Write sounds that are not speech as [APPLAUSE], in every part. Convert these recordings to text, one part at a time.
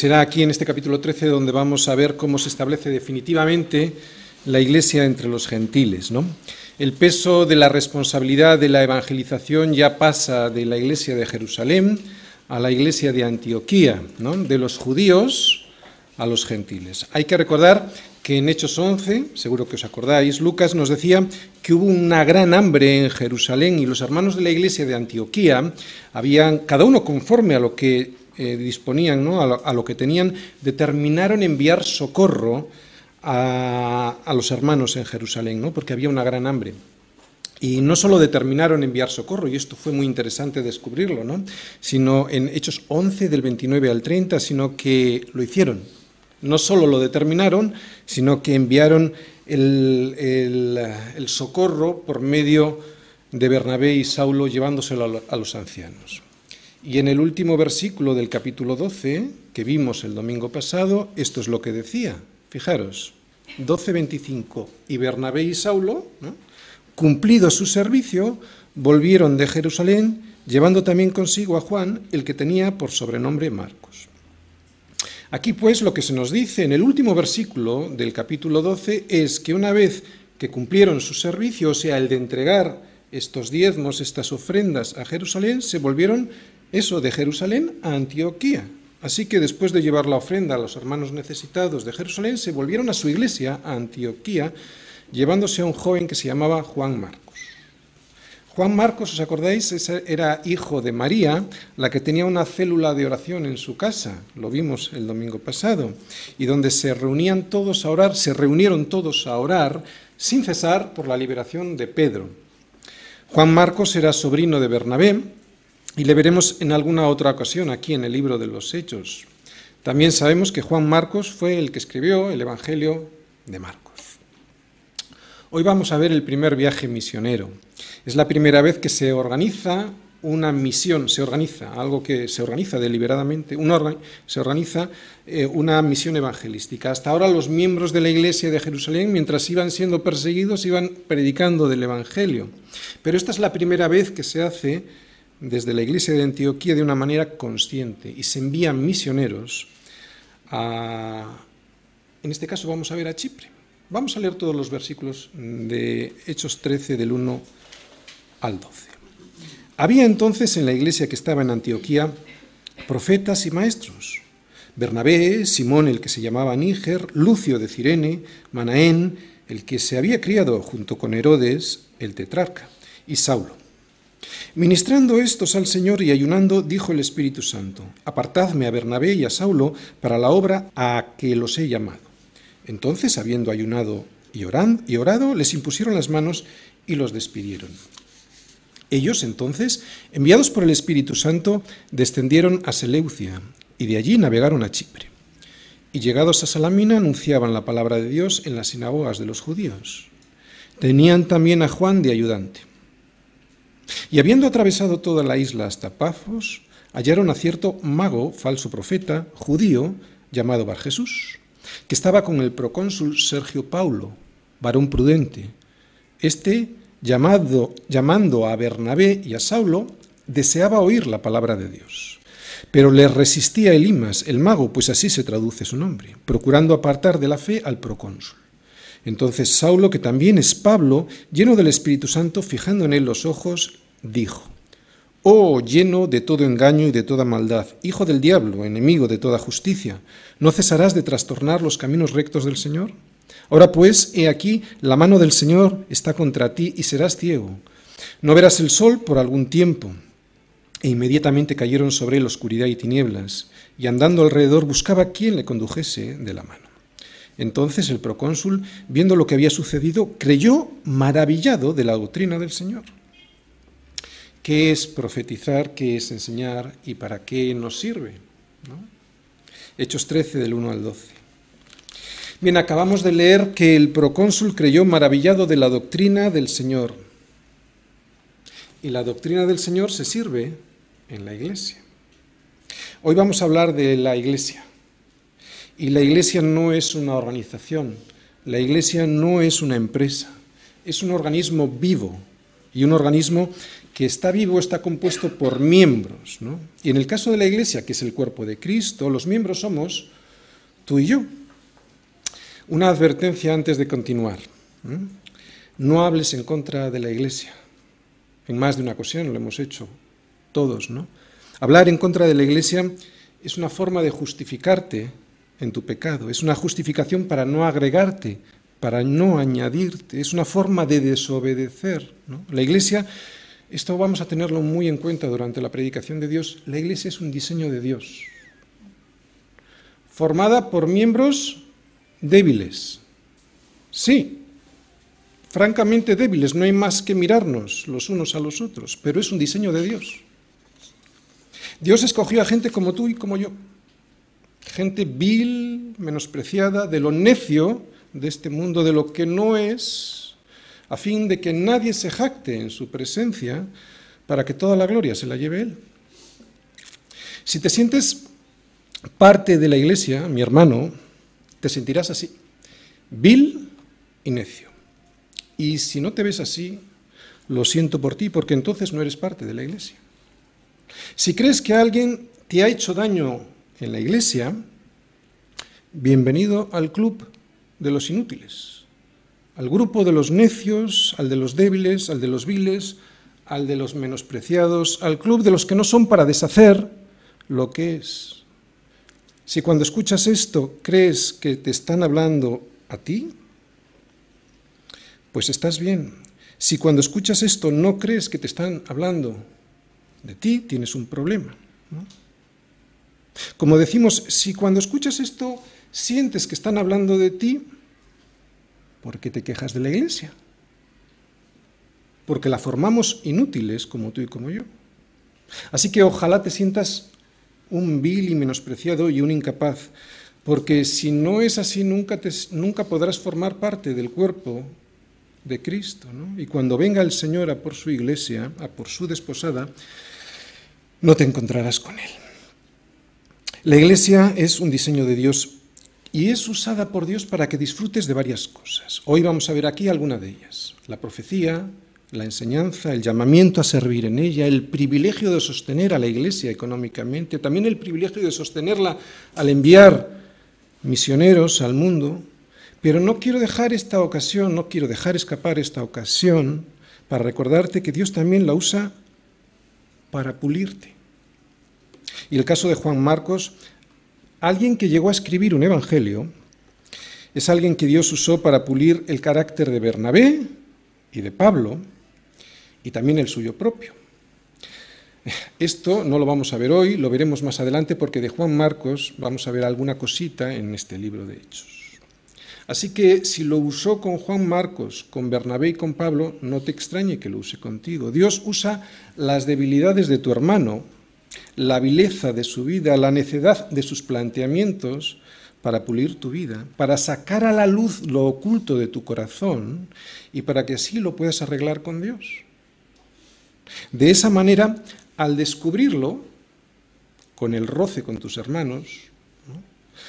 Será aquí en este capítulo 13 donde vamos a ver cómo se establece definitivamente la iglesia entre los gentiles. ¿no? El peso de la responsabilidad de la evangelización ya pasa de la iglesia de Jerusalén a la iglesia de Antioquía, ¿no? de los judíos a los gentiles. Hay que recordar que en Hechos 11, seguro que os acordáis, Lucas nos decía que hubo una gran hambre en Jerusalén y los hermanos de la iglesia de Antioquía habían, cada uno conforme a lo que eh, disponían, a, lo, que tenían, determinaron enviar socorro a, a, los hermanos en Jerusalén, ¿no? porque había una gran hambre. Y no solo determinaron enviar socorro, y esto fue muy interesante descubrirlo, ¿no? sino en Hechos 11 del 29 al 30, sino que lo hicieron. No solo lo determinaron, sino que enviaron el, el, socorro por medio de Bernabé y Saulo llevándoselo a los ancianos. Y en el último versículo del capítulo 12, que vimos el domingo pasado, esto es lo que decía. Fijaros, 12.25. Y Bernabé y Saulo. Cumplido su servicio, volvieron de Jerusalén, llevando también consigo a Juan, el que tenía por sobrenombre Marcos. Aquí pues lo que se nos dice en el último versículo del capítulo 12 es que una vez que cumplieron su servicio, o sea, el de entregar estos diezmos, estas ofrendas a Jerusalén, se volvieron eso de Jerusalén a Antioquía. Así que después de llevar la ofrenda a los hermanos necesitados de Jerusalén, se volvieron a su iglesia, a Antioquía, llevándose a un joven que se llamaba Juan Marcos. Juan Marcos, ¿os acordáis? Era hijo de María, la que tenía una célula de oración en su casa, lo vimos el domingo pasado, y donde se reunían todos a orar, se reunieron todos a orar sin cesar por la liberación de Pedro. Juan Marcos era sobrino de Bernabé y le veremos en alguna otra ocasión aquí en el libro de los Hechos. También sabemos que Juan Marcos fue el que escribió el Evangelio de Marcos. Hoy vamos a ver el primer viaje misionero. Es la primera vez que se organiza una misión, se organiza, algo que se organiza deliberadamente, se organiza eh, una misión evangelística. Hasta ahora los miembros de la iglesia de Jerusalén, mientras iban siendo perseguidos, iban predicando del Evangelio. Pero esta es la primera vez que se hace desde la iglesia de Antioquía de una manera consciente y se envían misioneros a, en este caso vamos a ver a Chipre. Vamos a leer todos los versículos de Hechos 13 del 1 al 12. Había entonces en la iglesia que estaba en Antioquía profetas y maestros. Bernabé, Simón el que se llamaba Níger, Lucio de Cirene, Manaén, el que se había criado junto con Herodes, el tetrarca, y Saulo. Ministrando estos al Señor y ayunando, dijo el Espíritu Santo, apartadme a Bernabé y a Saulo para la obra a que los he llamado. Entonces, habiendo ayunado y, orado, les impusieron las manos y los despidieron. Ellos entonces, enviados por el Espíritu Santo, descendieron a Seleucia y de allí navegaron a Chipre. Y llegados a Salamina anunciaban la palabra de Dios en las sinagogas de los judíos. Tenían también a Juan de ayudante. Y habiendo atravesado toda la isla hasta Pafos, hallaron a cierto mago, falso profeta, judío, llamado Bar Jesús que estaba con el procónsul Sergio Paulo, varón prudente. Este, llamando a Bernabé y a Saulo, deseaba oír la palabra de Dios. Pero le resistía Elimas, el mago, pues así se traduce su nombre, procurando apartar de la fe al procónsul. Entonces Saulo, que también es Pablo, lleno del Espíritu Santo, fijando en él los ojos, dijo, Oh, lleno de todo engaño y de toda maldad, hijo del diablo, enemigo de toda justicia, ¿no cesarás de trastornar los caminos rectos del Señor? Ahora pues, he aquí, la mano del Señor está contra ti y serás ciego. No verás el sol por algún tiempo. E inmediatamente cayeron sobre él oscuridad y tinieblas, y andando alrededor buscaba quien le condujese de la mano. Entonces el procónsul, viendo lo que había sucedido, creyó maravillado de la doctrina del Señor qué es profetizar, qué es enseñar y para qué nos sirve. Hechos 13 del 1 al 12. Bien, acabamos de leer que el procónsul creyó maravillado de la doctrina del Señor. Y la doctrina del Señor se sirve en la iglesia. Hoy vamos a hablar de la iglesia. Y la iglesia no es una organización, la iglesia no es una empresa, es un organismo vivo Y un organismo que está vivo está compuesto por miembros. ¿no? Y en el caso de la Iglesia, que es el cuerpo de Cristo, los miembros somos tú y yo. Una advertencia antes de continuar. No hables en contra de la Iglesia. En más de una ocasión lo hemos hecho todos, ¿no? Hablar en contra de la Iglesia es una forma de justificarte en tu pecado, es una justificación para no agregarte, para no añadirte, es una forma de desobedecer. La Iglesia esto vamos a tenerlo muy en cuenta durante la predicación de Dios. La iglesia es un diseño de Dios, formada por miembros débiles. Sí, francamente débiles, no hay más que mirarnos los unos a los otros, pero es un diseño de Dios. Dios escogió a gente como tú y como yo, gente vil, menospreciada, de lo necio de este mundo, de lo que no es, a fin de que nadie se jacte en su presencia, para que toda la gloria se la lleve Él. Si te sientes parte de la iglesia, mi hermano, te sentirás así, vil y necio. Y si no te ves así, lo siento por ti, porque entonces no eres parte de la iglesia. Si crees que alguien te ha hecho daño en la iglesia, bienvenido al club de los inútiles al grupo de los necios, al de los débiles, al de los viles, al de los menospreciados, al club de los que no son para deshacer lo que es. Si cuando escuchas esto crees que te están hablando a ti, pues estás bien. Si cuando escuchas esto no crees que te están hablando de ti, tienes un problema. Como decimos, si cuando escuchas esto sientes que están hablando de ti, ¿Por qué te quejas de la iglesia? Porque la formamos inútiles como tú y como yo. Así que ojalá te sientas un vil y menospreciado y un incapaz, porque si no es así nunca, te, nunca podrás formar parte del cuerpo de Cristo. Y cuando venga el Señor a por su iglesia, a por su desposada, no te encontrarás con Él. La iglesia es un diseño de Dios y es usada por Dios para que disfrutes de varias cosas. Hoy vamos a ver aquí alguna de ellas. La profecía, la enseñanza, el llamamiento a servir en ella, el privilegio de sostener a la Iglesia económicamente, también el privilegio de sostenerla al enviar misioneros al mundo. Pero no quiero dejar esta ocasión, no quiero dejar escapar esta ocasión para recordarte que Dios también la usa para pulirte. Y el caso de Juan Marcos Alguien que llegó a escribir un evangelio es alguien que Dios usó para pulir el carácter de Bernabé y de Pablo y también el suyo propio. Esto no lo vamos a ver hoy, lo veremos más adelante porque de Juan Marcos vamos a ver alguna cosita en este libro de Hechos. Así que si lo usó con Juan Marcos, con Bernabé y con Pablo, no te extrañe que lo use contigo. Dios usa las debilidades de tu hermano la vileza de su vida, la necedad de sus planteamientos para pulir tu vida, para sacar a la luz lo oculto de tu corazón y para que así lo puedas arreglar con Dios. De esa manera, al descubrirlo, con el roce con tus hermanos,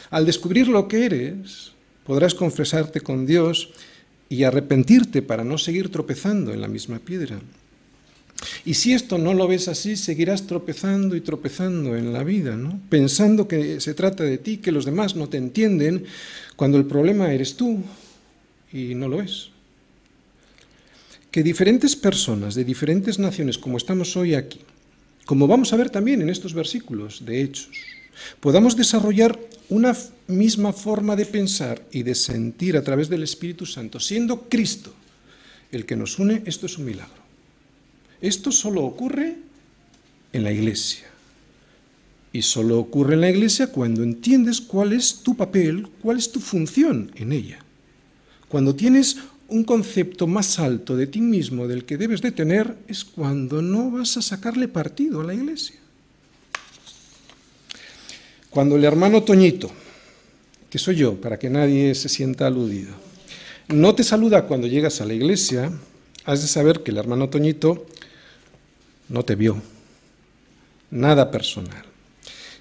al descubrir lo que eres, podrás confesarte con Dios y arrepentirte para no seguir tropezando en la misma piedra. Y si esto no lo ves así, seguirás tropezando y tropezando en la vida, pensando que se trata de ti, que los demás no te entienden, cuando el problema eres tú y no lo es. Que diferentes personas de diferentes naciones, como estamos hoy aquí, como vamos a ver también en estos versículos de Hechos, podamos desarrollar una misma forma de pensar y de sentir a través del Espíritu Santo, siendo Cristo el que nos une, esto es un milagro. Esto solo ocurre en la iglesia. Y solo ocurre en la iglesia cuando entiendes cuál es tu papel, cuál es tu función en ella. Cuando tienes un concepto más alto de ti mismo del que debes de tener, es cuando no vas a sacarle partido a la iglesia. Cuando el hermano Toñito, que soy yo, para que nadie se sienta aludido, no te saluda cuando llegas a la iglesia, has de saber que el hermano Toñito no te vio. Nada personal.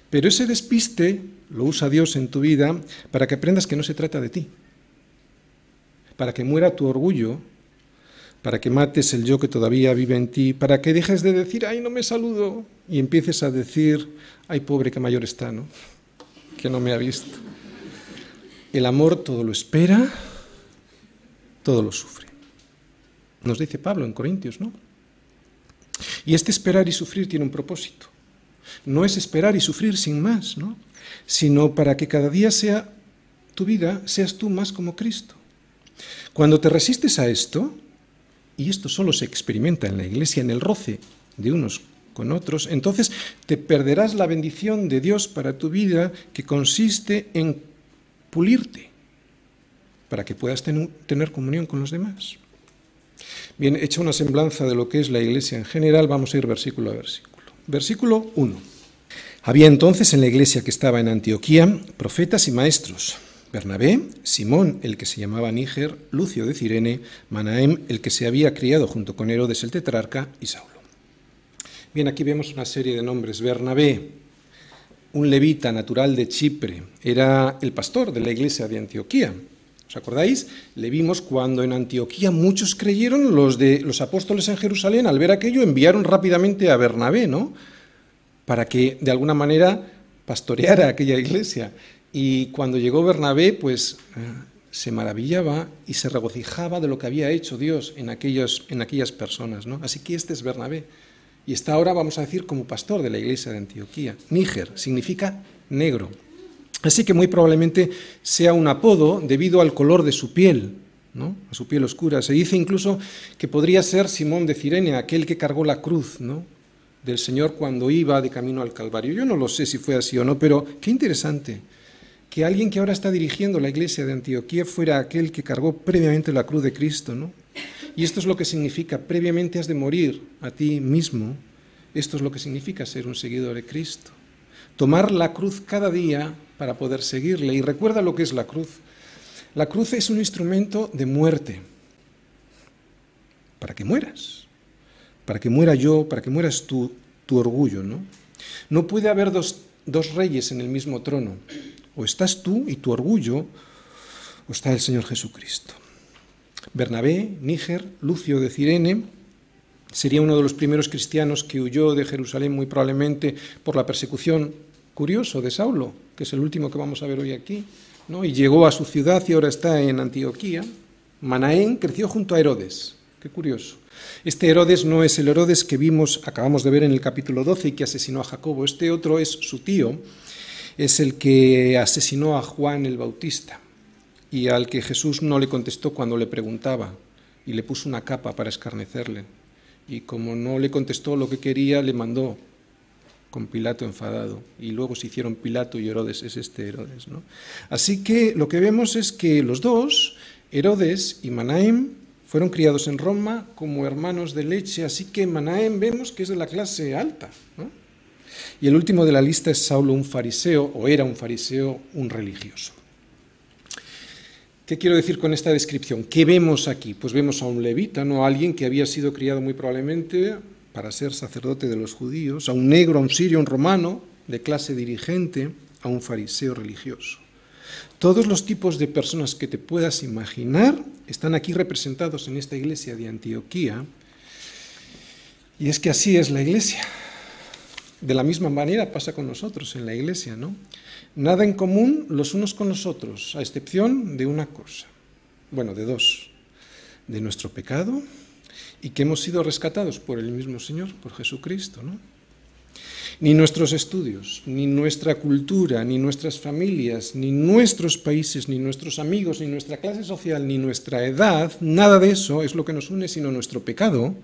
Pero ese despiste lo usa Dios en tu vida para que aprendas que no se trata de ti. Para que muera tu orgullo, para que mates el yo que todavía vive en ti, para que dejes de decir, ay, no me saludo, y empieces a decir, ay, pobre que mayor está, ¿no? Que no me ha visto. El amor todo lo espera, todo lo sufre. Nos dice Pablo en Corintios, ¿no? Y este esperar y sufrir tiene un propósito. No es esperar y sufrir sin más, ¿no? Sino para que cada día sea tu vida, seas tú más como Cristo. Cuando te resistes a esto, y esto solo se experimenta en la iglesia, en el roce de unos con otros, entonces te perderás la bendición de Dios para tu vida que consiste en pulirte para que puedas tener comunión con los demás. Bien, hecha una semblanza de lo que es la iglesia en general, vamos a ir versículo a versículo. Versículo 1. Había entonces en la iglesia que estaba en Antioquía profetas y maestros Bernabé, Simón, el que se llamaba Níger, Lucio de Cirene, Manahem, el que se había criado junto con Herodes el tetrarca, y Saulo. Bien, aquí vemos una serie de nombres. Bernabé, un levita natural de Chipre, era el pastor de la iglesia de Antioquía. ¿Os acordáis? Le vimos cuando en Antioquía muchos creyeron, los de los apóstoles en Jerusalén, al ver aquello, enviaron rápidamente a Bernabé, ¿no? Para que de alguna manera pastoreara aquella iglesia. Y cuando llegó Bernabé, pues eh, se maravillaba y se regocijaba de lo que había hecho Dios en, aquellos, en aquellas personas. ¿no? Así que este es Bernabé. Y está ahora, vamos a decir, como pastor de la iglesia de Antioquía. Níger significa negro. Así que muy probablemente sea un apodo debido al color de su piel, ¿no? a su piel oscura. Se dice incluso que podría ser Simón de Cirene, aquel que cargó la cruz ¿no? del Señor cuando iba de camino al Calvario. Yo no lo sé si fue así o no, pero qué interesante que alguien que ahora está dirigiendo la iglesia de Antioquía fuera aquel que cargó previamente la cruz de Cristo, ¿no? Y esto es lo que significa, previamente has de morir a ti mismo, esto es lo que significa ser un seguidor de Cristo. Tomar la cruz cada día para poder seguirle. Y recuerda lo que es la cruz. La cruz es un instrumento de muerte, para que mueras, para que muera yo, para que mueras tú, tu orgullo, ¿no? No puede haber dos, dos reyes en el mismo trono. O estás tú y tu orgullo, o está el Señor Jesucristo. Bernabé, Níger, Lucio de Cirene, sería uno de los primeros cristianos que huyó de Jerusalén muy probablemente por la persecución, curioso, de Saulo, que es el último que vamos a ver hoy aquí, ¿no? y llegó a su ciudad y ahora está en Antioquía. Manaén creció junto a Herodes, qué curioso. Este Herodes no es el Herodes que vimos, acabamos de ver en el capítulo 12 y que asesinó a Jacobo, este otro es su tío, es el que asesinó a Juan el Bautista y al que Jesús no le contestó cuando le preguntaba y le puso una capa para escarnecerle. Y como no le contestó lo que quería, le mandó con Pilato enfadado. Y luego se hicieron Pilato y Herodes, es este Herodes. ¿no? Así que lo que vemos es que los dos, Herodes y Manaim, fueron criados en Roma como hermanos de leche, así que Manaim vemos que es de la clase alta. Y el último de la lista es Saulo, un fariseo, o era un fariseo, un religioso. ¿Qué quiero decir con esta descripción? ¿Qué vemos aquí? Pues vemos a un levita, no a alguien que había sido criado muy probablemente para ser sacerdote de los judíos, a un negro, a un sirio, a un romano, de clase dirigente, a un fariseo religioso. Todos los tipos de personas que te puedas imaginar están aquí representados en esta iglesia de Antioquía. Y es que así es la iglesia. De la misma manera pasa con nosotros en la iglesia, ¿no? Nada en común los unos con los otros, a excepción de una cosa, bueno, de dos, de nuestro pecado y que hemos sido rescatados por el mismo Señor, por Jesucristo, ¿no? Ni nuestros estudios, ni nuestra cultura, ni nuestras familias, ni nuestros países, ni nuestros amigos, ni nuestra clase social, ni nuestra edad, nada de eso es lo que nos une, sino nuestro pecado,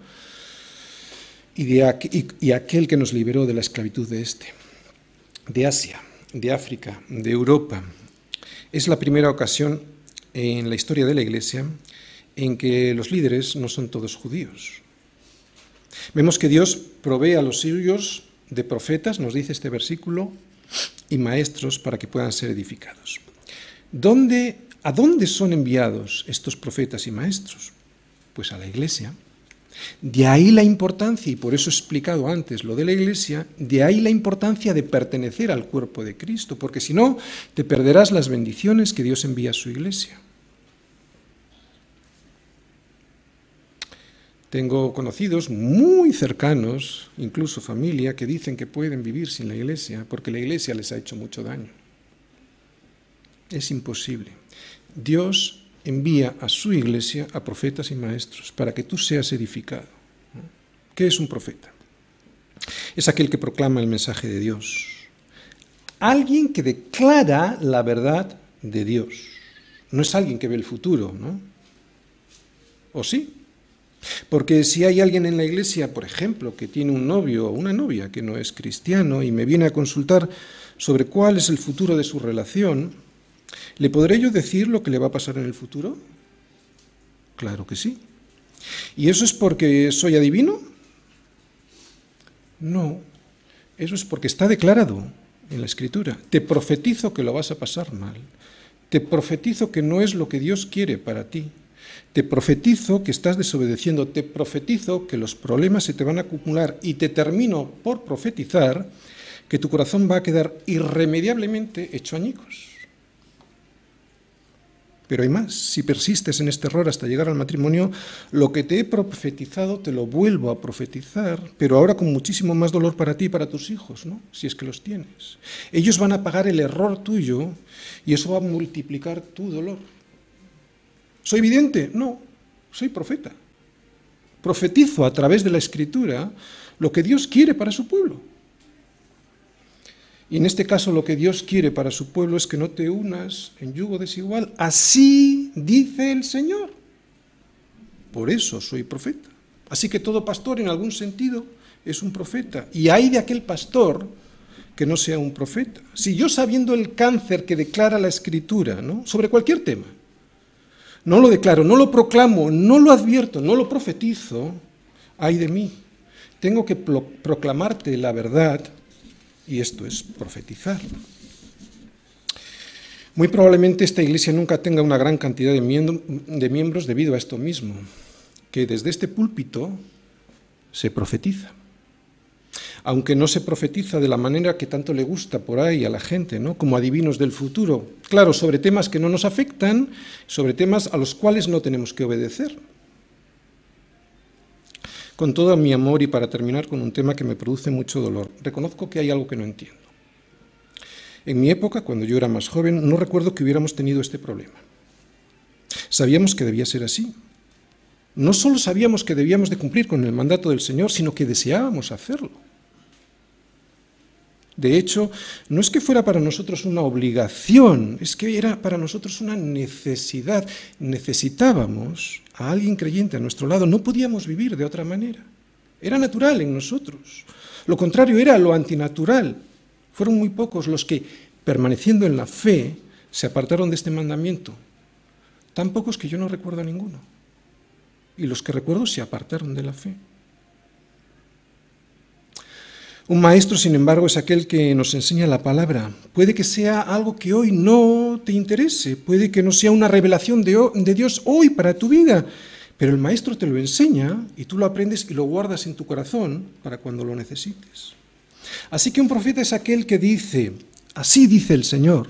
y, aquel que nos liberó de la esclavitud de este, de Asia, de África, de Europa. Es la primera ocasión en la historia de la Iglesia en que los líderes no son todos judíos. Vemos que Dios provee a los suyos de profetas, nos dice este versículo, y maestros para que puedan ser edificados. ¿Dónde, ¿A dónde son enviados estos profetas y maestros? Pues a la iglesia. De ahí la importancia, y por eso he explicado antes lo de la iglesia, de ahí la importancia de pertenecer al cuerpo de Cristo, porque si no, te perderás las bendiciones que Dios envía a su iglesia. Tengo conocidos muy cercanos, incluso familia, que dicen que pueden vivir sin la iglesia porque la iglesia les ha hecho mucho daño. Es imposible. Dios envía a su iglesia a profetas y maestros para que tú seas edificado. ¿Qué es un profeta? Es aquel que proclama el mensaje de Dios. Alguien que declara la verdad de Dios. No es alguien que ve el futuro, ¿no? ¿O sí? Porque si hay alguien en la iglesia, por ejemplo, que tiene un novio o una novia que no es cristiano y me viene a consultar sobre cuál es el futuro de su relación, ¿le podré yo decir lo que le va a pasar en el futuro? Claro que sí. ¿Y eso es porque soy adivino? No, eso es porque está declarado en la escritura. Te profetizo que lo vas a pasar mal. Te profetizo que no es lo que Dios quiere para ti. Te profetizo que estás desobedeciendo, te profetizo que los problemas se te van a acumular y te termino por profetizar que tu corazón va a quedar irremediablemente hecho añicos. Pero hay más, si persistes en este error hasta llegar al matrimonio, lo que te he profetizado te lo vuelvo a profetizar, pero ahora con muchísimo más dolor para ti y para tus hijos, ¿no? Si es que los tienes. Ellos van a pagar el error tuyo y eso va a multiplicar tu dolor. ¿Soy vidente? No, soy profeta. Profetizo a través de la escritura lo que Dios quiere para su pueblo. Y en este caso lo que Dios quiere para su pueblo es que no te unas en yugo desigual. Así dice el Señor. Por eso soy profeta. Así que todo pastor en algún sentido es un profeta. Y hay de aquel pastor que no sea un profeta. Si yo sabiendo el cáncer que declara la escritura, ¿no? sobre cualquier tema, no lo declaro, no lo proclamo, no lo advierto, no lo profetizo, ay de mí. Tengo que proclamarte la verdad y esto es profetizar. Muy probablemente esta iglesia nunca tenga una gran cantidad de, miembros debido a esto mismo, que desde este púlpito se profetiza aunque no se profetiza de la manera que tanto le gusta por ahí a la gente, ¿no? como adivinos del futuro. Claro, sobre temas que no nos afectan, sobre temas a los cuales no tenemos que obedecer. Con todo mi amor y para terminar con un tema que me produce mucho dolor, reconozco que hay algo que no entiendo. En mi época, cuando yo era más joven, no recuerdo que hubiéramos tenido este problema. Sabíamos que debía ser así. No solo sabíamos que debíamos de cumplir con el mandato del Señor, sino que deseábamos hacerlo. De hecho, no es que fuera para nosotros una obligación, es que era para nosotros una necesidad. Necesitábamos a alguien creyente a nuestro lado, no podíamos vivir de otra manera. Era natural en nosotros. Lo contrario era lo antinatural. Fueron muy pocos los que, permaneciendo en la fe, se apartaron de este mandamiento. Tan pocos que yo no recuerdo a ninguno. Y los que recuerdo se apartaron de la fe. Un maestro, sin embargo, es aquel que nos enseña la palabra. Puede que sea algo que hoy no te interese, puede que no sea una revelación de, Dios hoy para tu vida, pero el maestro te lo enseña y tú lo aprendes y lo guardas en tu corazón para cuando lo necesites. Así que un profeta es aquel que dice, así dice el Señor,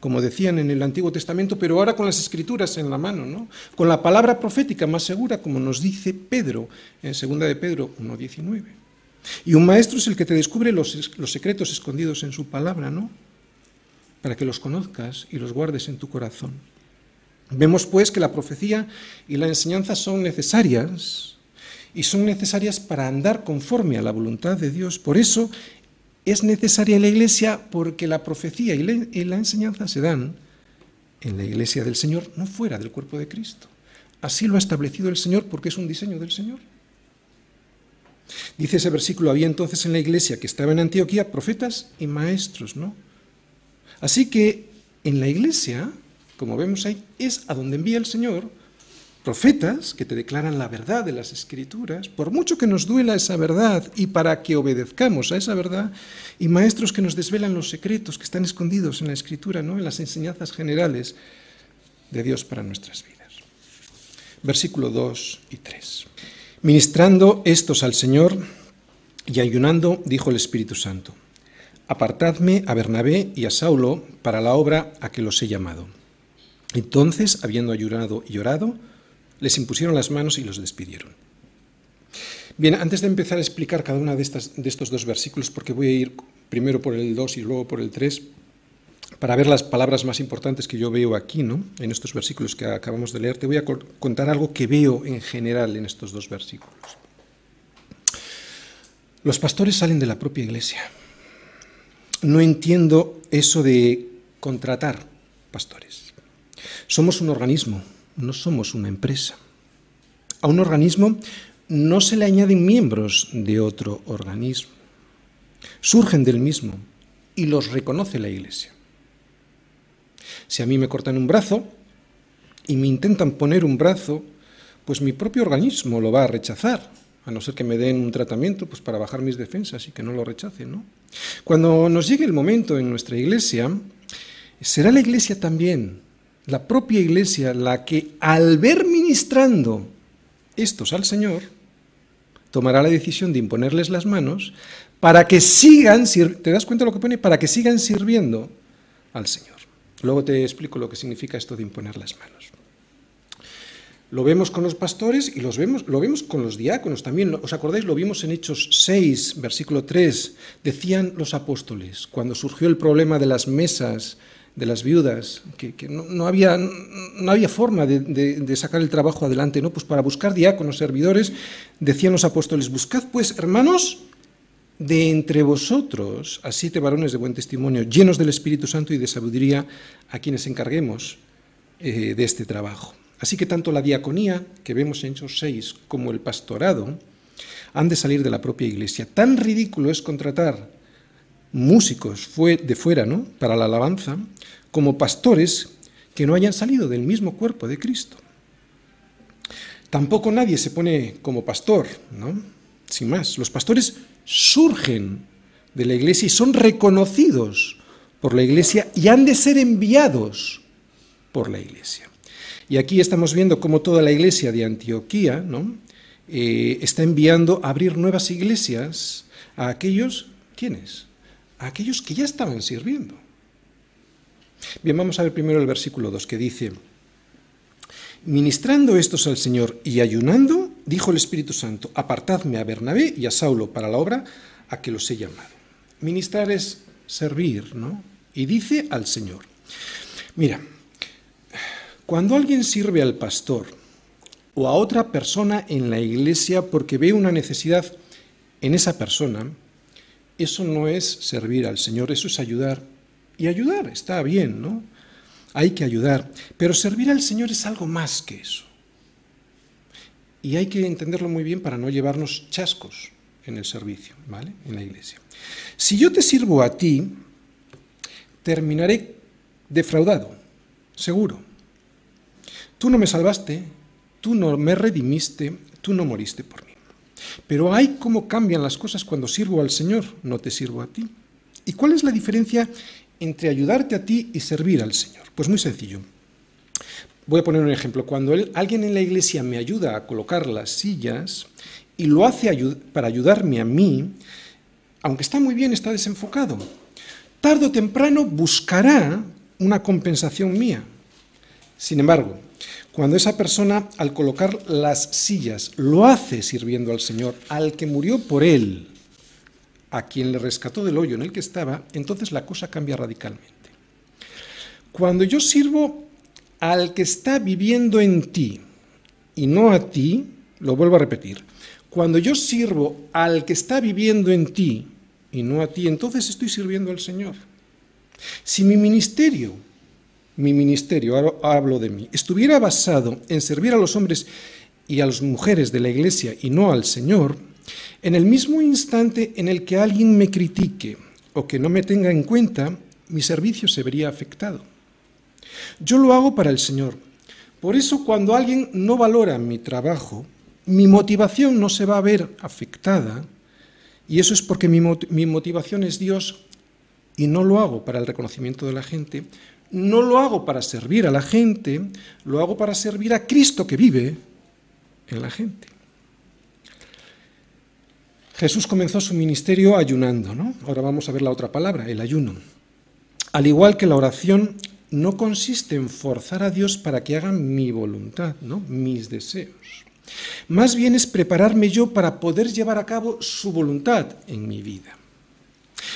como decían en el Antiguo Testamento, pero ahora con las escrituras en la mano, ¿no? con la palabra profética más segura, como nos dice Pedro en 2 de Pedro 1.19. Y un maestro es el que te descubre los, secretos escondidos en su palabra, ¿no? Para que los conozcas y los guardes en tu corazón. Vemos pues que la profecía y la enseñanza son necesarias y son necesarias para andar conforme a la voluntad de Dios. Por eso es necesaria la iglesia porque la profecía y la enseñanza se dan en la iglesia del Señor, no fuera del cuerpo de Cristo. Así lo ha establecido el Señor porque es un diseño del Señor. Dice ese versículo, había entonces en la iglesia que estaba en Antioquía profetas y maestros, ¿no? Así que en la iglesia, como vemos ahí, es a donde envía el Señor profetas que te declaran la verdad de las escrituras, por mucho que nos duela esa verdad y para que obedezcamos a esa verdad, y maestros que nos desvelan los secretos que están escondidos en la escritura, ¿no? en las enseñanzas generales de Dios para nuestras vidas. Versículo 2 y 3. Ministrando estos al Señor y ayunando, dijo el Espíritu Santo, apartadme a Bernabé y a Saulo para la obra a que los he llamado. Entonces, habiendo ayunado y llorado, les impusieron las manos y los despidieron. Bien, antes de empezar a explicar cada uno de, de estos dos versículos, porque voy a ir primero por el 2 y luego por el 3, para ver las palabras más importantes que yo veo aquí, ¿no? en estos versículos que acabamos de leer, te voy a contar algo que veo en general en estos dos versículos. Los pastores salen de la propia iglesia. No entiendo eso de contratar pastores. Somos un organismo, no somos una empresa. A un organismo no se le añaden miembros de otro organismo. Surgen del mismo y los reconoce la iglesia. Si a mí me cortan un brazo y me intentan poner un brazo, pues mi propio organismo lo va a rechazar, a no ser que me den un tratamiento pues para bajar mis defensas y que no lo rechacen. ¿no? Cuando nos llegue el momento en nuestra iglesia, será la iglesia también, la propia iglesia, la que al ver ministrando estos al Señor, tomará la decisión de imponerles las manos para que sigan, ¿te das cuenta lo que pone? Para que sigan sirviendo al Señor. Luego te explico lo que significa esto de imponer las manos. Lo vemos con los pastores y los vemos, lo vemos con los diáconos también. ¿Os acordáis? Lo vimos en Hechos 6, versículo 3. Decían los apóstoles, cuando surgió el problema de las mesas de las viudas, que, no, había, no, había, forma de, de, sacar el trabajo adelante, ¿no? Pues para buscar diáconos, servidores, decían los apóstoles, buscad pues, hermanos, de entre vosotros a siete varones de buen testimonio, llenos del Espíritu Santo y de sabiduría, a quienes encarguemos eh, de este trabajo. Así que tanto la diaconía, que vemos en Hechos 6, como el pastorado, han de salir de la propia iglesia. Tan ridículo es contratar músicos de fuera ¿no? para la alabanza, como pastores que no hayan salido del mismo cuerpo de Cristo. Tampoco nadie se pone como pastor, ¿no? Sin más, los pastores surgen de la iglesia y son reconocidos por la iglesia y han de ser enviados por la iglesia. Y aquí estamos viendo cómo toda la iglesia de Antioquía ¿no? Eh, está enviando a abrir nuevas iglesias a aquellos, ¿quiénes? A aquellos que ya estaban sirviendo. Bien, vamos a ver primero el versículo 2 que dice, ministrando estos al Señor y ayunando, dijo el Espíritu Santo, apartadme a Bernabé y a Saulo para la obra a que los he llamado. Ministrar es servir, ¿no? Y dice al Señor. Mira, cuando alguien sirve al pastor o a otra persona en la iglesia porque ve una necesidad en esa persona, eso no es servir al Señor, eso es ayudar. Y ayudar está bien, ¿no? Hay que ayudar, pero servir al Señor es algo más que eso. Y hay que entenderlo muy bien para no llevarnos chascos en el servicio, ¿vale? En la iglesia. Si yo te sirvo a ti, terminaré defraudado, seguro. Tú no me salvaste, tú no me redimiste, tú no moriste por mí. Pero hay cómo cambian las cosas cuando sirvo al Señor, no te sirvo a ti. ¿Y cuál es la diferencia entre ayudarte a ti y servir al Señor? Pues muy sencillo. Voy a poner un ejemplo. Cuando alguien en la iglesia me ayuda a colocar las sillas y lo hace para ayudarme a mí, aunque está muy bien, está desenfocado. Tardo o temprano buscará una compensación mía. Sin embargo, cuando esa persona al colocar las sillas lo hace sirviendo al Señor, al que murió por él, a quien le rescató del hoyo en el que estaba, entonces la cosa cambia radicalmente. Cuando yo sirvo al que está viviendo en ti y no a ti, lo vuelvo a repetir, cuando yo sirvo al que está viviendo en ti y no a ti, entonces estoy sirviendo al Señor. Si mi ministerio, mi ministerio, hablo de mí, estuviera basado en servir a los hombres y a las mujeres de la iglesia y no al Señor, en el mismo instante en el que alguien me critique o que no me tenga en cuenta, mi servicio se vería afectado. Yo lo hago para el Señor. Por eso cuando alguien no valora mi trabajo, mi motivación no se va a ver afectada, y eso es porque mi, motivación es Dios y no lo hago para el reconocimiento de la gente, no lo hago para servir a la gente, lo hago para servir a Cristo que vive en la gente. Jesús comenzó su ministerio ayunando, ¿no? Ahora vamos a ver la otra palabra, el ayuno. Al igual que la oración, no consiste en forzar a Dios para que haga mi voluntad, ¿no? mis deseos. Más bien es prepararme yo para poder llevar a cabo su voluntad en mi vida.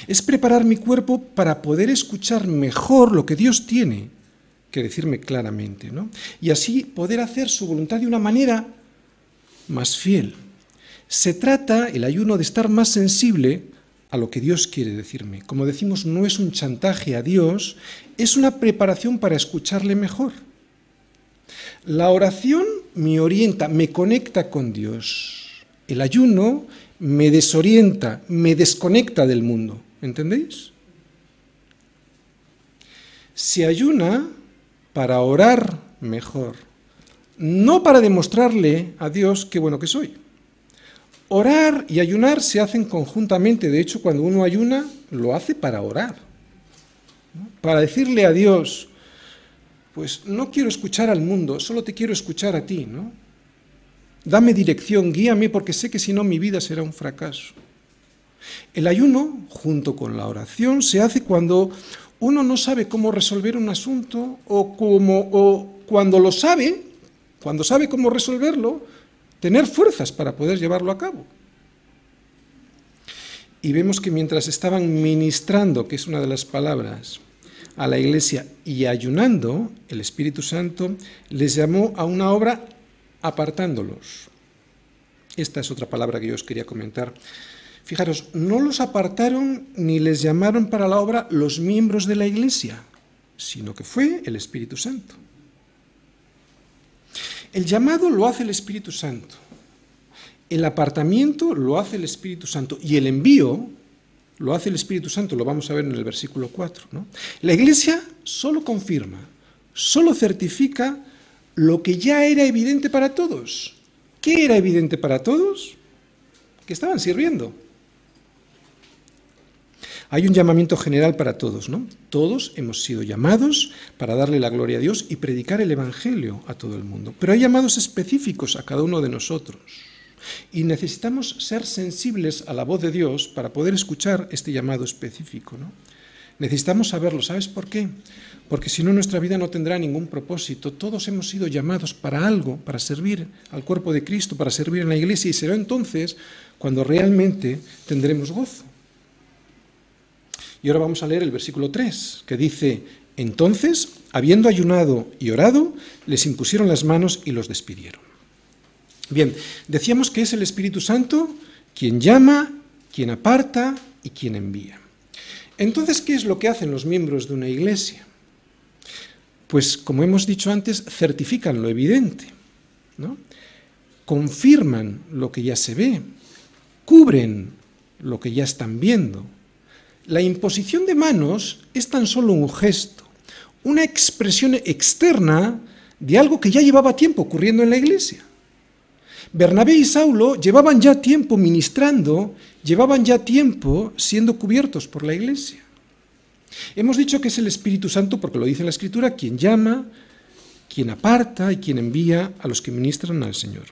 Es preparar mi cuerpo para poder escuchar mejor lo que Dios tiene que decirme claramente, ¿no? Y así poder hacer su voluntad de una manera más fiel. Se trata, el ayuno, de estar más sensible a lo que Dios quiere decirme. Como decimos, no es un chantaje a Dios, es una preparación para escucharle mejor. La oración me orienta, me conecta con Dios. El ayuno me desorienta, me desconecta del mundo. ¿Entendéis? Se ayuna para orar mejor, no para demostrarle a Dios qué bueno que soy. Orar y ayunar se hacen conjuntamente. De hecho, cuando uno ayuna, lo hace para orar. Para decirle a Dios, pues no quiero escuchar al mundo, solo te quiero escuchar a ti, ¿no? Dame dirección, guíame, porque sé que si no mi vida será un fracaso. El ayuno, junto con la oración, se hace cuando uno no sabe cómo resolver un asunto o, o cuando lo sabe, cuando sabe cómo resolverlo, tener fuerzas para poder llevarlo a cabo. Y vemos que mientras estaban ministrando, que es una de las palabras, a la iglesia y ayunando, el Espíritu Santo les llamó a una obra apartándolos. Esta es otra palabra que yo os quería comentar. Fijaros, no los apartaron ni les llamaron para la obra los miembros de la iglesia, sino que fue el Espíritu Santo. El llamado lo hace el Espíritu Santo. El apartamiento lo hace el Espíritu Santo. Y el envío lo hace el Espíritu Santo. Lo vamos a ver en el versículo 4. La Iglesia solo confirma, solo certifica lo que ya era evidente para todos. ¿Qué era evidente para todos? Que estaban sirviendo. Hay un llamamiento general para todos, ¿no? Todos hemos sido llamados para darle la gloria a Dios y predicar el Evangelio a todo el mundo. Pero hay llamados específicos a cada uno de nosotros. Y necesitamos ser sensibles a la voz de Dios para poder escuchar este llamado específico, ¿no? Necesitamos saberlo. ¿Sabes por qué? Porque si no nuestra vida no tendrá ningún propósito. Todos hemos sido llamados para algo, para servir al cuerpo de Cristo, para servir en la iglesia y será entonces cuando realmente tendremos gozo. Y ahora vamos a leer el versículo 3, que dice, entonces, habiendo ayunado y orado, les impusieron las manos y los despidieron. Bien, decíamos que es el Espíritu Santo quien llama, quien aparta y quien envía. Entonces, ¿qué es lo que hacen los miembros de una iglesia? Pues, como hemos dicho antes, certifican lo evidente, ¿no? confirman lo que ya se ve, cubren lo que ya están viendo, la imposición de manos es tan solo un gesto, una expresión externa de algo que ya llevaba tiempo ocurriendo en la iglesia. Bernabé y Saulo llevaban ya tiempo ministrando, llevaban ya tiempo siendo cubiertos por la iglesia. Hemos dicho que es el Espíritu Santo, porque lo dice la Escritura, quien llama, quien aparta y quien envía a los que ministran al Señor.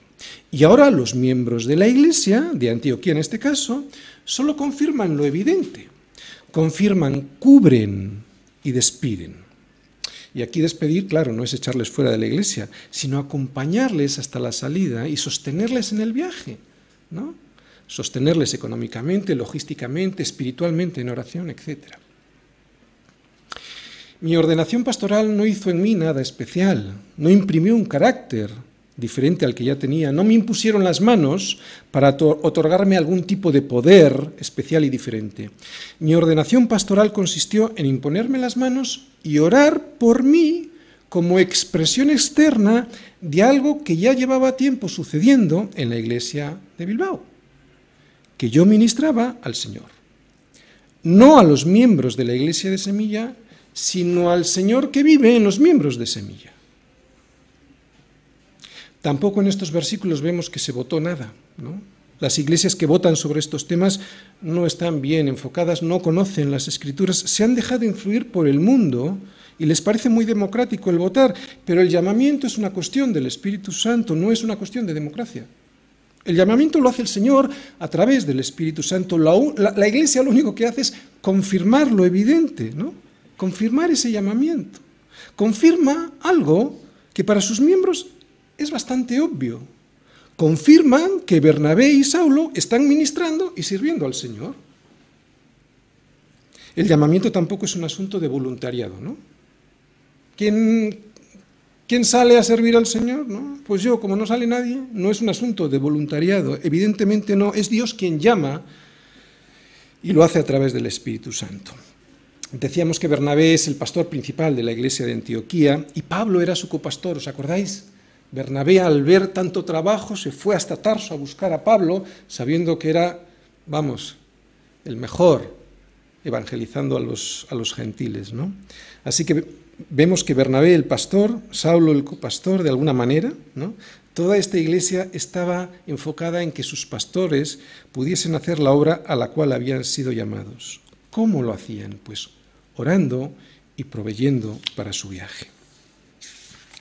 Y ahora los miembros de la iglesia, de Antioquía en este caso, solo confirman lo evidente confirman, cubren y despiden. Y aquí despedir, claro, no es echarles fuera de la iglesia, sino acompañarles hasta la salida y sostenerles en el viaje, ¿no? Sostenerles económicamente, logísticamente, espiritualmente, en oración, etc. Mi ordenación pastoral no hizo en mí nada especial, no imprimió un carácter, diferente al que ya tenía. No me impusieron las manos para otorgarme algún tipo de poder especial y diferente. Mi ordenación pastoral consistió en imponerme las manos y orar por mí como expresión externa de algo que ya llevaba tiempo sucediendo en la iglesia de Bilbao, que yo ministraba al Señor. No a los miembros de la iglesia de Semilla, sino al Señor que vive en los miembros de Semilla. Tampoco en estos versículos vemos que se votó nada. Las iglesias que votan sobre estos temas no están bien enfocadas, no conocen las escrituras, se han dejado influir por el mundo y les parece muy democrático el votar, pero el llamamiento es una cuestión del Espíritu Santo, no es una cuestión de democracia. El llamamiento lo hace el Señor a través del Espíritu Santo. La, la iglesia lo único que hace es confirmar lo evidente, ¿no? confirmar ese llamamiento. Confirma algo que para sus miembros es bastante obvio. confirman que Bernabé y Saulo están ministrando y sirviendo al Señor. El llamamiento tampoco es un asunto de voluntariado, ¿no? ¿Quién, quién sale a servir al Señor? ¿no? Pues yo, como no sale nadie, no es un asunto de voluntariado, evidentemente no, es Dios quien llama y lo hace a través del Espíritu Santo. Decíamos que Bernabé es el pastor principal de la iglesia de Antioquía y Pablo era su copastor, ¿os acordáis? Bernabé al ver tanto trabajo se fue hasta Tarso a buscar a Pablo, sabiendo que era, vamos, el mejor evangelizando a los, a los gentiles. ¿no? Así que vemos que Bernabé el pastor, Saulo el copastor, de alguna manera, toda esta iglesia estaba enfocada en que sus pastores pudiesen hacer la obra a la cual habían sido llamados. ¿Cómo lo hacían? Pues orando y proveyendo para su viaje.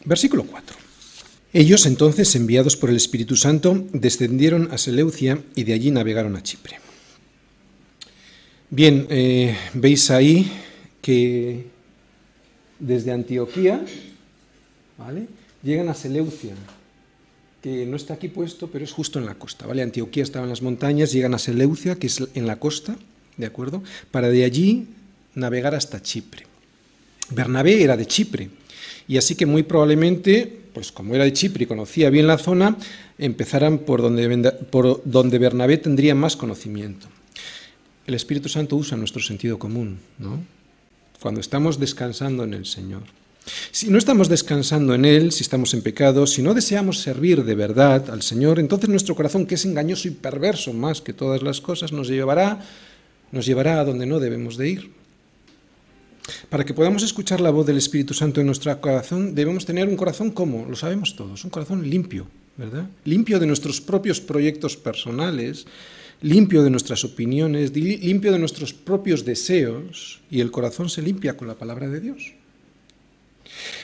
Versículo 4. Ellos entonces, enviados por el Espíritu Santo, descendieron a Seleucia y de allí navegaron a Chipre. Bien, eh, veis ahí que desde Antioquía ¿vale? llegan a Seleucia, que no está aquí puesto, pero es justo en la costa. ¿vale? Antioquía estaba en las montañas, llegan a Seleucia, que es en la costa, ¿de acuerdo? Para de allí navegar hasta Chipre. Bernabé era de Chipre, y así que muy probablemente pues como era de Chipre y conocía bien la zona, empezaran por donde, por donde Bernabé tendría más conocimiento. El Espíritu Santo usa nuestro sentido común, ¿no? Cuando estamos descansando en el Señor. Si no estamos descansando en Él, si estamos en pecado, si no deseamos servir de verdad al Señor, entonces nuestro corazón, que es engañoso y perverso más que todas las cosas, nos llevará, nos llevará a donde no debemos de ir. Para que podamos escuchar la voz del Espíritu Santo en nuestro corazón, debemos tener un corazón como, lo sabemos todos, un corazón limpio, ¿verdad? Limpio de nuestros propios proyectos personales, limpio de nuestras opiniones, limpio de nuestros propios deseos, y el corazón se limpia con la palabra de Dios.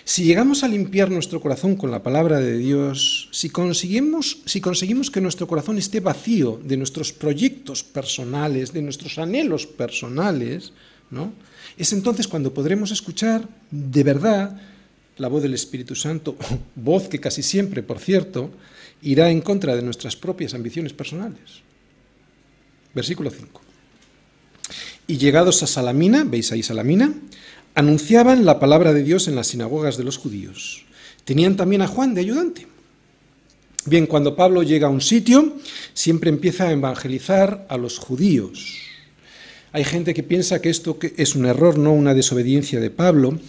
Si llegamos a limpiar nuestro corazón con la palabra de Dios, si conseguimos, si conseguimos que nuestro corazón esté vacío de nuestros proyectos personales, de nuestros anhelos personales, ¿no? Es entonces cuando podremos escuchar de verdad la voz del Espíritu Santo, [LAUGHS] voz que casi siempre, por cierto, irá en contra de nuestras propias ambiciones personales. Versículo 5. Y llegados a Salamina, veis ahí Salamina, anunciaban la palabra de Dios en las sinagogas de los judíos. Tenían también a Juan de ayudante. Bien, cuando Pablo llega a un sitio, siempre empieza a evangelizar a los judíos. Hay gente que piensa que esto es un error, no una desobediencia de Pablo.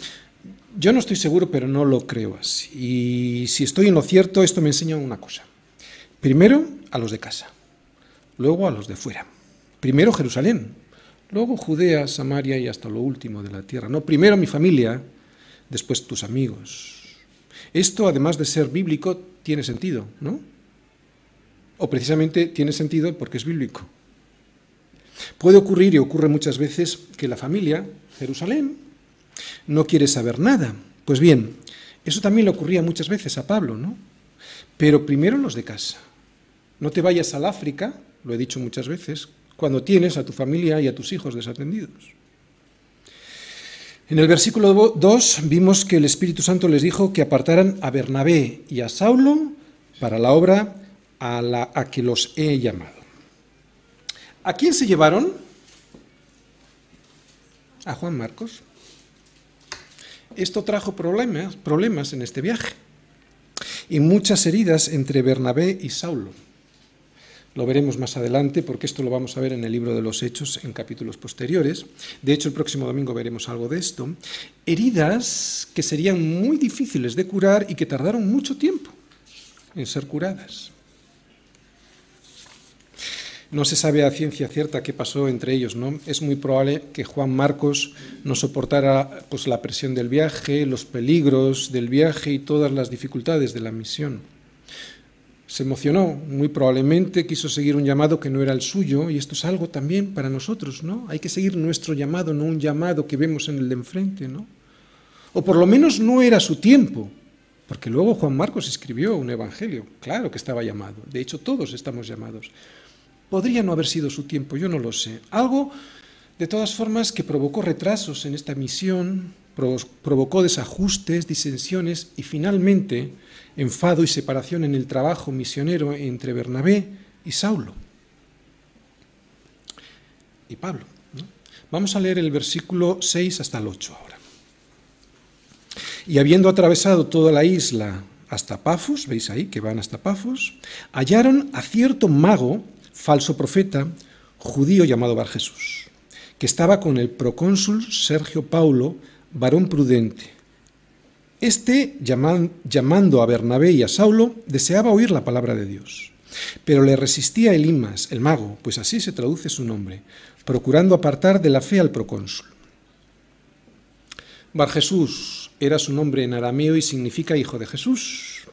Yo no estoy seguro, pero no lo creo así. Y si estoy en lo cierto, esto me enseña una cosa. Primero a los de casa, luego a los de fuera. Primero Jerusalén, luego Judea, Samaria y hasta lo último de la tierra. No, primero mi familia, después tus amigos. Esto, además de ser bíblico, tiene sentido, ¿no? O precisamente tiene sentido porque es bíblico. Puede ocurrir, y ocurre muchas veces, que la familia, Jerusalén, no quiere saber nada. Pues bien, eso también le ocurría muchas veces a Pablo, ¿no? Pero primero los de casa. No te vayas al África, lo he dicho muchas veces, cuando tienes a tu familia y a tus hijos desatendidos. En el versículo 2 vimos que el Espíritu Santo les dijo que apartaran a Bernabé y a Saulo para la obra a la a que los he llamado. ¿A quién se llevaron? A Juan Marcos. Esto trajo problemas, problemas en este viaje y muchas heridas entre Bernabé y Saulo. Lo veremos más adelante porque esto lo vamos a ver en el libro de los Hechos en capítulos posteriores. De hecho, el próximo domingo veremos algo de esto. Heridas que serían muy difíciles de curar y que tardaron mucho tiempo en ser curadas. No se sabe a ciencia cierta qué pasó entre ellos, ¿no? Es muy probable que Juan Marcos no soportara pues, la presión del viaje, los peligros del viaje y todas las dificultades de la misión. Se emocionó, muy probablemente quiso seguir un llamado que no era el suyo, y esto es algo también para nosotros, ¿no? Hay que seguir nuestro llamado, no un llamado que vemos en el de enfrente, ¿no? O por lo menos no era su tiempo, porque luego Juan Marcos escribió un evangelio, claro que estaba llamado, de hecho todos estamos llamados. Podría no haber sido su tiempo, yo no lo sé. Algo, de todas formas, que provocó retrasos en esta misión provocó desajustes, disensiones y finalmente enfado y separación en el trabajo misionero entre Bernabé y Saulo y Pablo. Vamos a leer el versículo 6 hasta el 8 ahora. Y habiendo atravesado toda la isla hasta Pafos, veis ahí que van hasta Pafos, hallaron a cierto mago, falso profeta, judío llamado Bar Jesús, que estaba con el procónsul Sergio Paulo, varón prudente. Este, llamando a Bernabé y a Saulo, deseaba oír la palabra de Dios. Pero le resistía Elimas, el mago, pues así se traduce su nombre, procurando apartar de la fe al procónsul. Bar Jesús era su nombre en arameo y significa hijo de Jesús.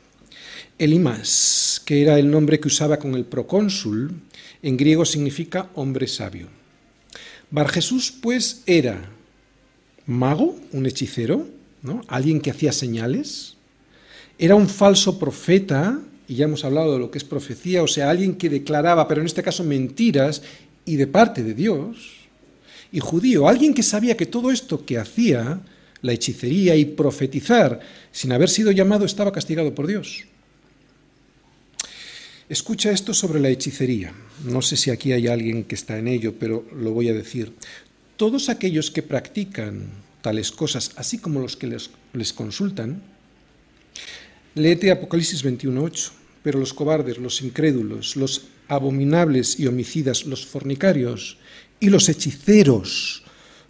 Elimas, que era el nombre que usaba con el procónsul, en griego significa hombre sabio. Bar Jesús, pues, era mago, un hechicero, ¿no? alguien que hacía señales, era un falso profeta, y ya hemos hablado de lo que es profecía, o sea, alguien que declaraba, pero en este caso mentiras, y de parte de Dios, y judío, alguien que sabía que todo esto que hacía, la hechicería y profetizar, sin haber sido llamado, estaba castigado por Dios. Escucha esto sobre la hechicería. No sé si aquí hay alguien que está en ello, pero lo voy a decir. Todos aquellos que practican tales cosas, así como los que les, les consultan, léete Apocalipsis 21.8, pero los cobardes, los incrédulos, los abominables y homicidas, los fornicarios y los hechiceros,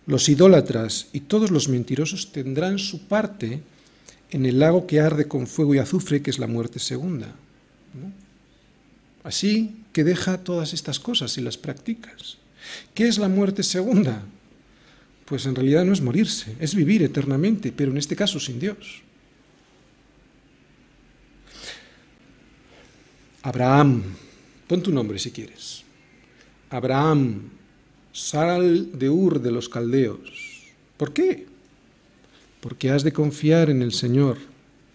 los idólatras y todos los mentirosos tendrán su parte en el lago que arde con fuego y azufre, que es la muerte segunda. Así que deja todas estas cosas y las practicas. ¿Qué es la muerte segunda? Pues en realidad no es morirse, es vivir eternamente, pero en este caso sin Dios. Abraham, Pon tu nombre si quieres. Abraham, sal de Ur de los caldeos. ¿Por qué? Porque has de confiar en el Señor.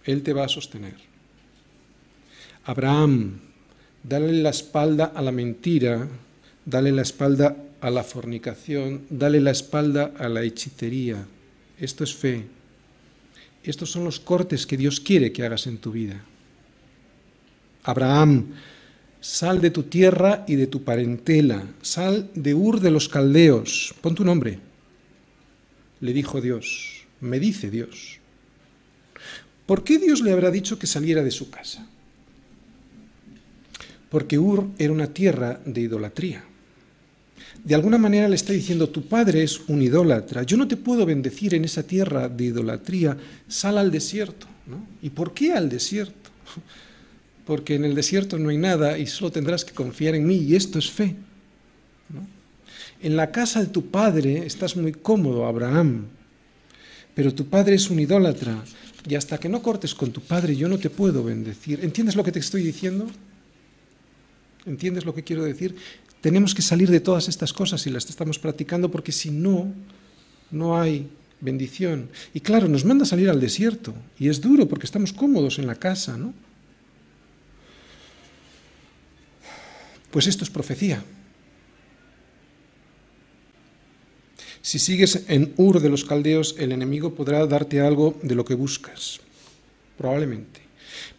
Él te va a sostener. Abraham, dale la espalda a la mentira, dale la espalda a la fornicación, dale la espalda a la hechicería. Esto es fe. Estos son los cortes que Dios quiere que hagas en tu vida. Abraham, Sal de tu tierra y de tu parentela, sal de Ur de los caldeos, pon tu nombre. Le dijo Dios, me dice Dios. ¿Por qué Dios le habrá dicho que saliera de su casa? Porque Ur era una tierra de idolatría. De alguna manera le está diciendo, tu padre es un idólatra, yo no te puedo bendecir en esa tierra de idolatría, sal al desierto. ¿Y por qué al desierto? [LAUGHS] porque en el desierto no hay nada y solo tendrás que confiar en mí y esto es fe. En la casa de tu padre estás muy cómodo, Abraham, pero tu padre es un idólatra y hasta que no cortes con tu padre yo no te puedo bendecir. ¿Entiendes lo que te estoy diciendo? ¿Entiendes lo que quiero decir? Tenemos que salir de todas estas cosas y las estamos practicando porque si no, no hay bendición. Y claro, nos manda salir al desierto y es duro porque estamos cómodos en la casa, ¿no? Pues esto es profecía. Si sigues en Ur de los caldeos, el enemigo podrá darte algo de lo que buscas, probablemente.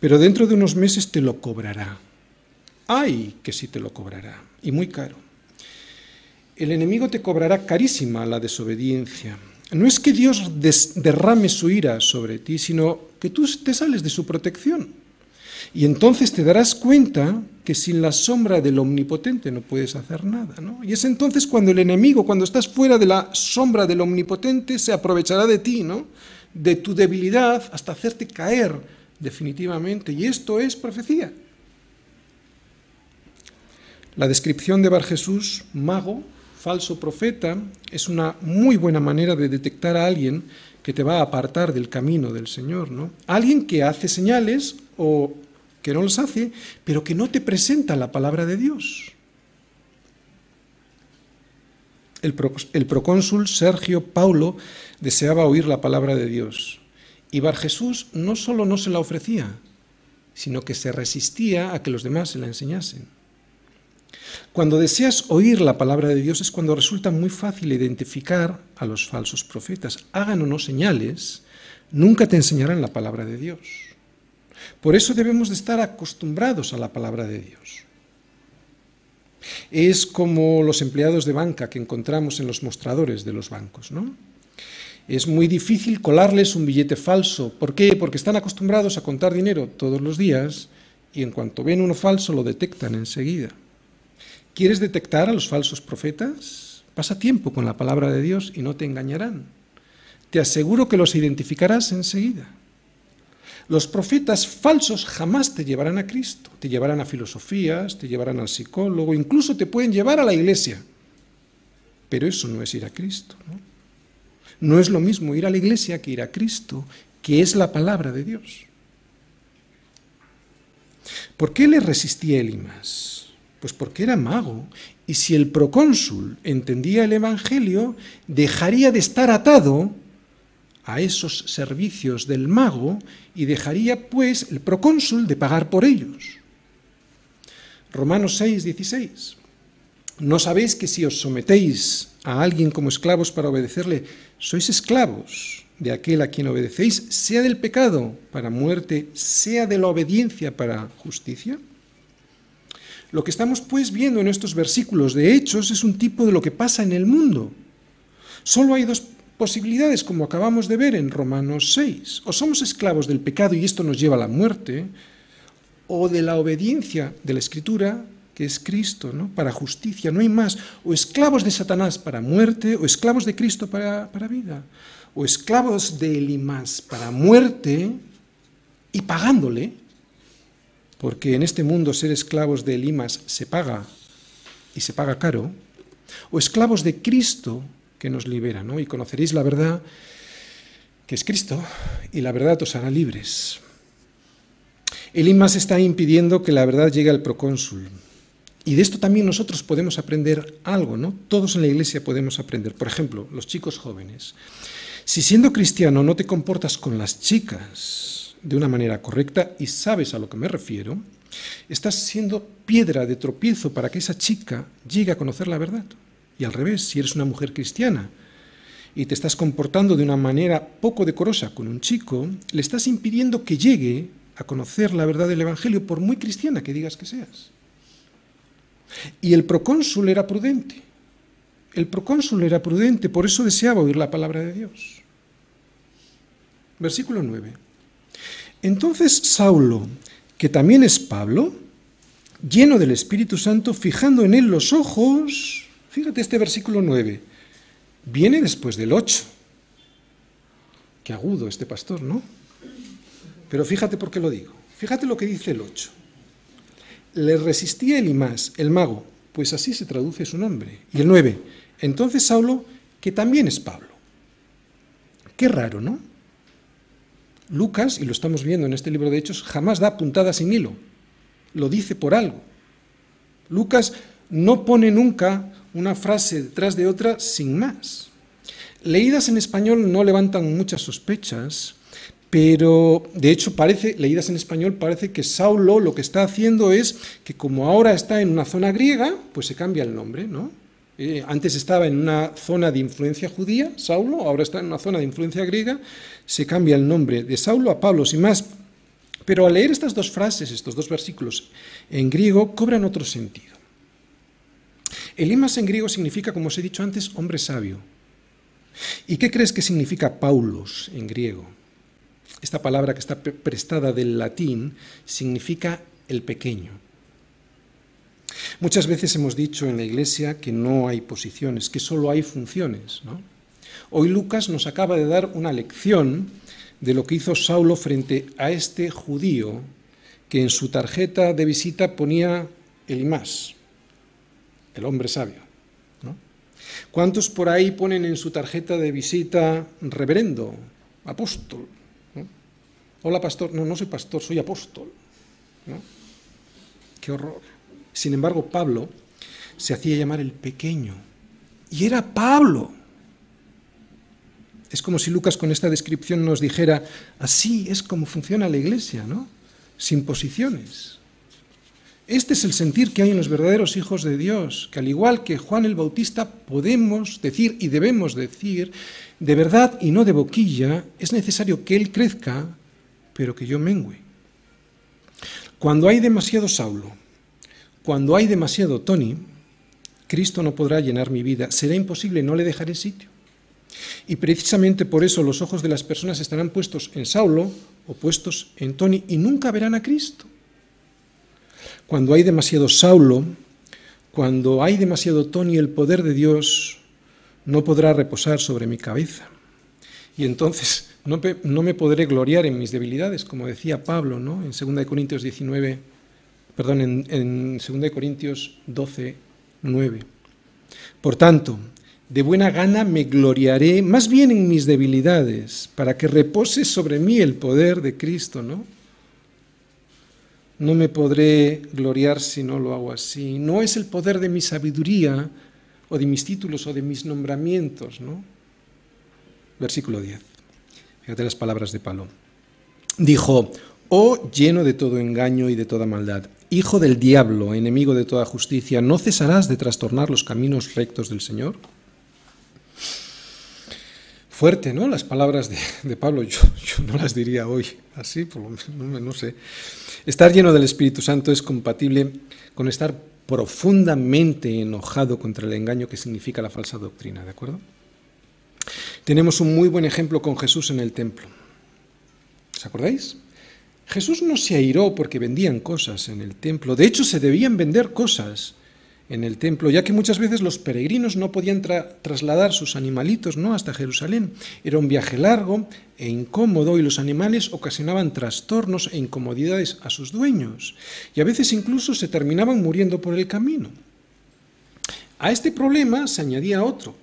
Pero dentro de unos meses te lo cobrará. Ay, que sí te lo cobrará, y muy caro. El enemigo te cobrará carísima la desobediencia. No es que Dios derrame su ira sobre ti, sino que tú te sales de su protección. Y entonces te darás cuenta que sin la sombra del omnipotente no puedes hacer nada. ¿no? Y es entonces cuando el enemigo, cuando estás fuera de la sombra del omnipotente, se aprovechará de ti, ¿no? de tu debilidad, hasta hacerte caer definitivamente. Y esto es profecía. La descripción de Bar Jesús, mago, falso profeta, es una muy buena manera de detectar a alguien que te va a apartar del camino del Señor, ¿no? Alguien que hace señales o que no los hace, pero que no te presenta la palabra de Dios. El, procónsul Sergio Paulo deseaba oír la palabra de Dios. Y Bar Jesús no solo no se la ofrecía, sino que se resistía a que los demás se la enseñasen. Cuando deseas oír la palabra de Dios es cuando resulta muy fácil identificar a los falsos profetas. Hagan o no señales, nunca te enseñarán la palabra de Dios. Por eso debemos de estar acostumbrados a la palabra de Dios. Es como los empleados de banca que encontramos en los mostradores de los bancos, ¿no? Es muy difícil colarles un billete falso. ¿Por qué? Porque están acostumbrados a contar dinero todos los días y en cuanto ven uno falso lo detectan enseguida. ¿Quieres detectar a los falsos profetas? Pasa tiempo con la palabra de Dios y no te engañarán. Te aseguro que los identificarás enseguida. Los profetas falsos jamás te llevarán a Cristo, te llevarán a filosofías, te llevarán al psicólogo, incluso te pueden llevar a la iglesia. Pero eso no es ir a Cristo. ¿no? Es lo mismo ir a la iglesia que ir a Cristo, que es la palabra de Dios. ¿Por qué le resistía Elimas? Pues porque era mago, y si el procónsul entendía el Evangelio, dejaría de estar atado a esos servicios del mago y dejaría pues el procónsul de pagar por ellos. Romanos 6, 16. ¿No sabéis que si os sometéis a alguien como esclavos para obedecerle, sois esclavos de aquel a quien obedecéis, sea del pecado para muerte, sea de la obediencia para justicia? Lo que estamos pues viendo en estos versículos de Hechos es un tipo de lo que pasa en el mundo. Solo hay dos posibilidades, como acabamos de ver en Romanos 6. O somos esclavos del pecado y esto nos lleva a la muerte, o de la obediencia de la Escritura que es Cristo, ¿no? para justicia, no hay más. O esclavos de Satanás para muerte, o esclavos de Cristo para, para vida. O esclavos de Elimas para muerte y pagándole, porque en este mundo ser esclavos de Elimas se paga y se paga caro. O esclavos de Cristo que nos libera, ¿no? Y conoceréis la verdad que es Cristo, y la verdad os hará libres. Elimas está impidiendo que la verdad llegue al procónsul. Y de esto también nosotros podemos aprender algo, ¿no? Todos en la iglesia podemos aprender. Por ejemplo, los chicos jóvenes. Si siendo cristiano no te comportas con las chicas de una manera correcta, y sabes a lo que me refiero, estás siendo piedra de tropiezo para que esa chica llegue a conocer la verdad. Y al revés, si eres una mujer cristiana y te estás comportando de una manera poco decorosa con un chico, le estás impidiendo que llegue a conocer la verdad del Evangelio, por muy cristiana que digas que seas. Y el procónsul era prudente. El procónsul era prudente, por eso deseaba oír la palabra de Dios. Versículo 9. Entonces Saulo, que también es Pablo, lleno del Espíritu Santo, fijando en él los ojos, fíjate este versículo 9, viene después del 8. Qué agudo este pastor, ¿no? Pero fíjate por qué lo digo. Fíjate lo que dice el 8 le resistía Elimás, el mago, pues así se traduce su nombre. Y el 9, entonces Saulo, que también es Pablo. Qué raro, ¿no? Lucas, y lo estamos viendo en este libro de Hechos, jamás da puntada sin hilo. Lo dice por algo. Lucas no pone nunca una frase detrás de otra sin más. Leídas en español no levantan muchas sospechas, pero de hecho parece, leídas en español, parece que Saulo lo que está haciendo es que como ahora está en una zona griega, pues se cambia el nombre, ¿no? Eh, antes estaba en una zona de influencia judía, Saulo, ahora está en una zona de influencia griega, se cambia el nombre de Saulo a Pablo, sin más. Pero al leer estas dos frases, estos dos versículos en griego, cobran otro sentido. Elimas en griego significa, como os he dicho antes, hombre sabio. ¿Y qué crees que significa Paulos en griego? Esta palabra que está prestada del latín significa el pequeño. Muchas veces hemos dicho en la iglesia que no hay posiciones, que solo hay funciones. Hoy Lucas nos acaba de dar una lección de lo que hizo Saulo frente a este judío que en su tarjeta de visita ponía el más, el hombre sabio. ¿Cuántos por ahí ponen en su tarjeta de visita reverendo, apóstol, Hola, pastor. No, no soy pastor, soy apóstol. Qué horror. Sin embargo, Pablo se hacía llamar el pequeño. Y era Pablo. Es como si Lucas con esta descripción nos dijera, así es como funciona la iglesia, ¿no? Sin posiciones. Este es el sentir que hay en los verdaderos hijos de Dios, que al igual que Juan el Bautista podemos decir y debemos decir, de verdad y no de boquilla, es necesario que Él crezca, pero que yo mengüe. Cuando hay demasiado Saulo, cuando hay demasiado Tony, Cristo no podrá llenar mi vida, será imposible, no le dejaré sitio. Y precisamente por eso los ojos de las personas estarán puestos en Saulo o puestos en Tony y nunca verán a Cristo. Cuando hay demasiado Saulo, cuando hay demasiado Tony, el poder de Dios no podrá reposar sobre mi cabeza. Y entonces no, me podré gloriar en mis debilidades, como decía Pablo ¿no? en 2 Corintios 19, perdón, en, en 2 Corintios 12, 9. Por tanto, de buena gana me gloriaré más bien en mis debilidades, para que repose sobre mí el poder de Cristo, ¿no? No me podré gloriar si no lo hago así. No es el poder de mi sabiduría o de mis títulos o de mis nombramientos, ¿no? Versículo 10. Fíjate las palabras de Pablo. Dijo, oh lleno de todo engaño y de toda maldad, hijo del diablo, enemigo de toda justicia, ¿no cesarás de trastornar los caminos rectos del Señor? fuerte, ¿no? Las palabras de, Pablo, yo, no las diría hoy así, por lo menos, no, sé. Estar lleno del Espíritu Santo es compatible con estar profundamente enojado contra el engaño que significa la falsa doctrina, ¿de acuerdo? Tenemos un muy buen ejemplo con Jesús en el templo. ¿Os acordáis? Jesús no se airó porque vendían cosas en el templo. De hecho, se debían vender cosas en el templo, ya que muchas veces los peregrinos no podían trasladar sus animalitos ¿no? hasta Jerusalén. Era un viaje largo e incómodo y los animales ocasionaban trastornos e incomodidades a sus dueños y a veces incluso se terminaban muriendo por el camino. A este problema se añadía otro.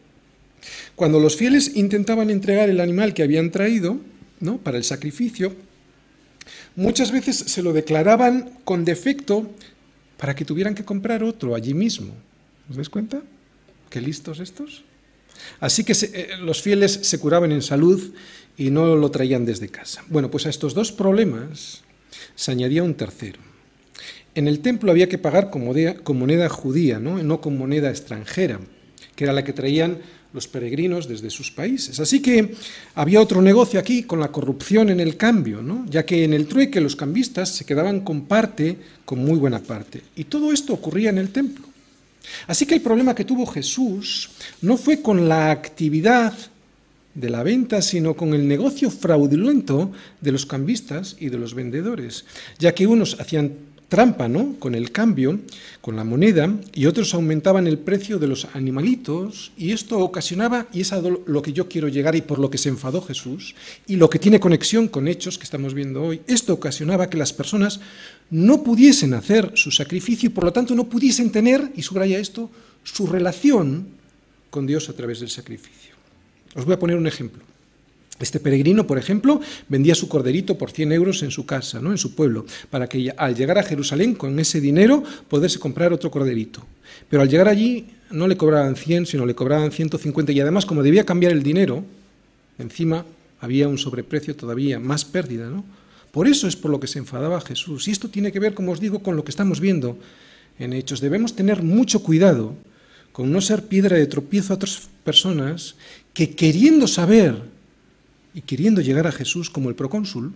Cuando los fieles intentaban entregar el animal que habían traído ¿no? para el sacrificio, muchas veces se lo declaraban con defecto para que tuvieran que comprar otro allí mismo. ¿Os dais cuenta? Qué listos estos. Así que eh, los fieles se curaban en salud y no lo traían desde casa. Bueno, pues a estos dos problemas se añadía un tercero. En el templo había que pagar con moneda, judía, no con moneda extranjera, que era la que traían los peregrinos desde sus países. Así que había otro negocio aquí con la corrupción en el cambio, ¿no? ya que en el trueque los cambistas se quedaban con parte, con muy buena parte. Y todo esto ocurría en el templo. Así que el problema que tuvo Jesús no fue con la actividad de la venta, sino con el negocio fraudulento de los cambistas y de los vendedores, ya que unos hacían trampa, ¿no? Con el cambio, con la moneda, y otros aumentaban el precio de los animalitos, y esto ocasionaba, y es a lo que yo quiero llegar y por lo que se enfadó Jesús, y lo que tiene conexión con hechos que estamos viendo hoy, esto ocasionaba que las personas no pudiesen hacer su sacrificio y por lo tanto no pudiesen tener, y subraya esto, su relación con Dios a través del sacrificio. Os voy a poner un ejemplo. Este peregrino, por ejemplo, vendía su corderito por 100 euros en su casa, ¿no? en su pueblo, para que al llegar a Jerusalén con ese dinero poderse comprar otro corderito. Pero al llegar allí no le cobraban 100, sino le cobraban 150 y además como debía cambiar el dinero, encima había un sobreprecio todavía, más pérdida. ¿no? Por eso es por lo que se enfadaba Jesús. Y esto tiene que ver, como os digo, con lo que estamos viendo en Hechos. Debemos tener mucho cuidado con no ser piedra de tropiezo a otras personas que queriendo saber y queriendo llegar a Jesús como el procónsul,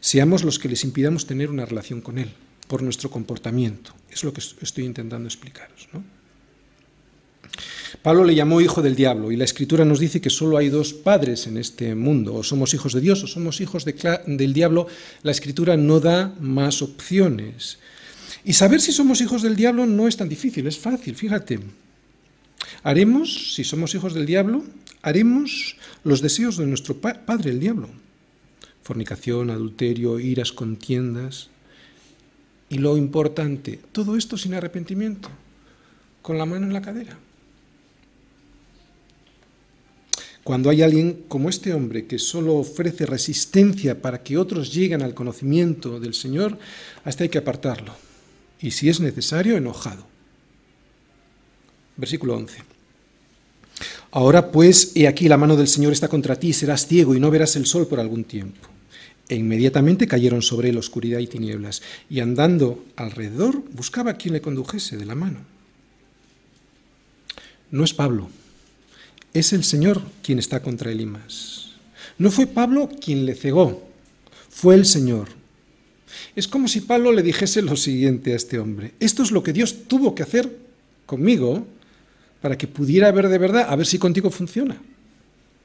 seamos los que les impidamos tener una relación con Él por nuestro comportamiento. Es lo que estoy intentando explicaros. Pablo le llamó hijo del diablo y la escritura nos dice que solo hay dos padres en este mundo, o somos hijos de Dios o somos hijos del diablo. La escritura no da más opciones. Y saber si somos hijos del diablo no es tan difícil, es fácil, fíjate. Haremos, si somos hijos del diablo, haremos los deseos de nuestro padre, el diablo. Fornicación, adulterio, iras, contiendas. Y lo importante, todo esto sin arrepentimiento, con la mano en la cadera. Cuando hay alguien como este hombre que solo ofrece resistencia para que otros lleguen al conocimiento del Señor, hasta hay que apartarlo. Y si es necesario, enojado. Versículo 11. Ahora pues, he aquí la mano del Señor está contra ti, serás ciego y no verás el sol por algún tiempo. E inmediatamente cayeron sobre él oscuridad y tinieblas, y andando alrededor buscaba a quien le condujese de la mano. No es Pablo, es el Señor quien está contra él y más. No fue Pablo quien le cegó, fue el Señor. Es como si Pablo le dijese lo siguiente a este hombre, esto es lo que Dios tuvo que hacer conmigo para que pudiera ver de verdad, a ver si contigo funciona.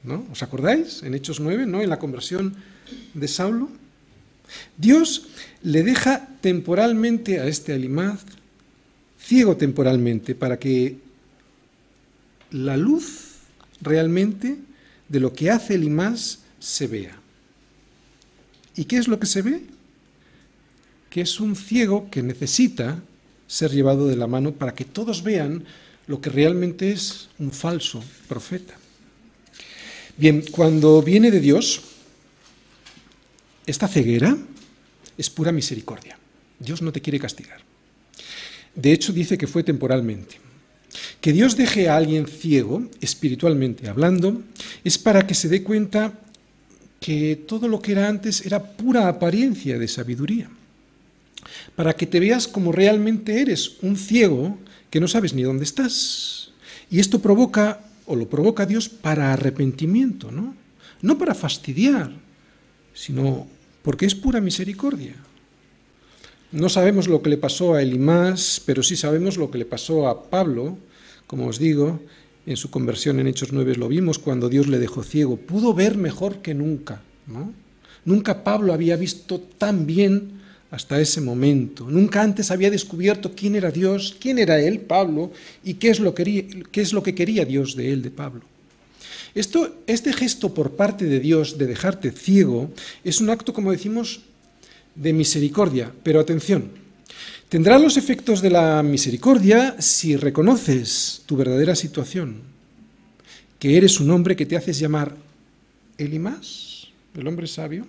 ¿No? ¿Os acordáis? En Hechos 9, ¿no? En la conversión de Saulo. Dios le deja temporalmente a este Alimaz, ciego temporalmente, para que la luz realmente de lo que hace Elimás se vea. ¿Y qué es lo que se ve? Que es un ciego que necesita ser llevado de la mano para que todos vean lo que realmente es un falso profeta. Bien, cuando viene de Dios, esta ceguera es pura misericordia. Dios no te quiere castigar. De hecho, dice que fue temporalmente. Que Dios deje a alguien ciego, espiritualmente hablando, es para que se dé cuenta que todo lo que era antes era pura apariencia de sabiduría. Para que te veas como realmente eres, un ciego que no sabes ni dónde estás. Y esto provoca, o lo provoca Dios para arrepentimiento, ¿no? No para fastidiar, sino porque es pura misericordia. No sabemos lo que le pasó a Elimás, pero sí sabemos lo que le pasó a Pablo, como os digo, en su conversión en Hechos 9 lo vimos cuando Dios le dejó ciego. Pudo ver mejor que nunca. ¿no? Nunca Pablo había visto tan bien hasta ese momento. Nunca antes había descubierto quién era Dios, quién era él, Pablo, y qué es lo, quería, qué es lo que quería Dios de él, de Pablo. Esto, este gesto por parte de Dios de dejarte ciego es un acto, como decimos, de misericordia. Pero atención, tendrá los efectos de la misericordia si reconoces tu verdadera situación, que eres un hombre que te haces llamar Elimas, el hombre sabio.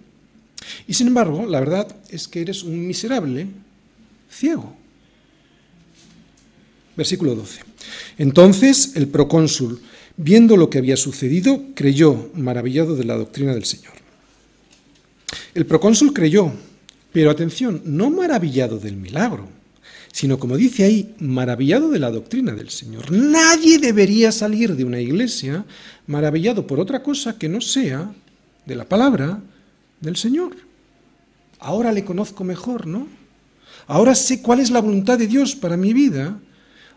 Y sin embargo, la verdad es que eres un miserable ciego. Versículo 12. Entonces el procónsul Viendo lo que había sucedido, creyó, maravillado de la doctrina del Señor. El procónsul creyó, pero atención, no maravillado del milagro, sino como dice ahí, maravillado de la doctrina del Señor. Nadie debería salir de una iglesia maravillado por otra cosa que no sea de la palabra del Señor. Ahora le conozco mejor, ¿no? Ahora sé cuál es la voluntad de Dios para mi vida.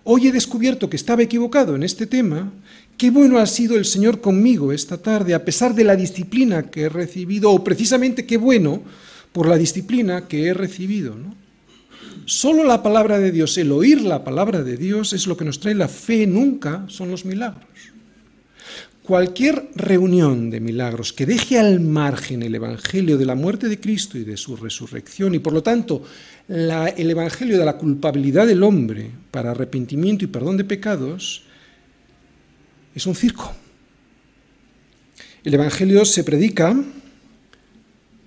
Hoy he descubierto que estaba equivocado en este tema Qué bueno ha sido el Señor conmigo esta tarde, a pesar de la disciplina que he recibido, o precisamente qué bueno por la disciplina que he recibido. ¿no? Solo la palabra de Dios, el oír la palabra de Dios es lo que nos trae la fe, nunca son los milagros. Cualquier reunión de milagros que deje al margen el Evangelio de la muerte de Cristo y de su resurrección, y por lo tanto el Evangelio de la culpabilidad del hombre para arrepentimiento y perdón de pecados, es un circo. El Evangelio se predica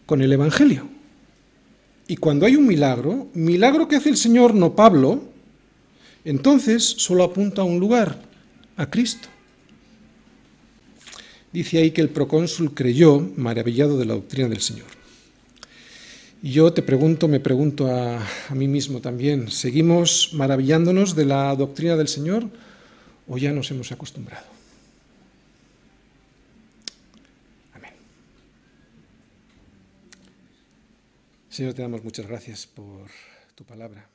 con el Evangelio. Y cuando hay un milagro, milagro que hace el Señor, no Pablo, entonces solo apunta a un lugar, a Cristo. Dice ahí que el procónsul creyó, maravillado de la doctrina del Señor. Y yo te pregunto, me pregunto a, mí mismo también, ¿seguimos maravillándonos de la doctrina del Señor o ya nos hemos acostumbrado? Señor, te damos muchas gracias por tu palabra.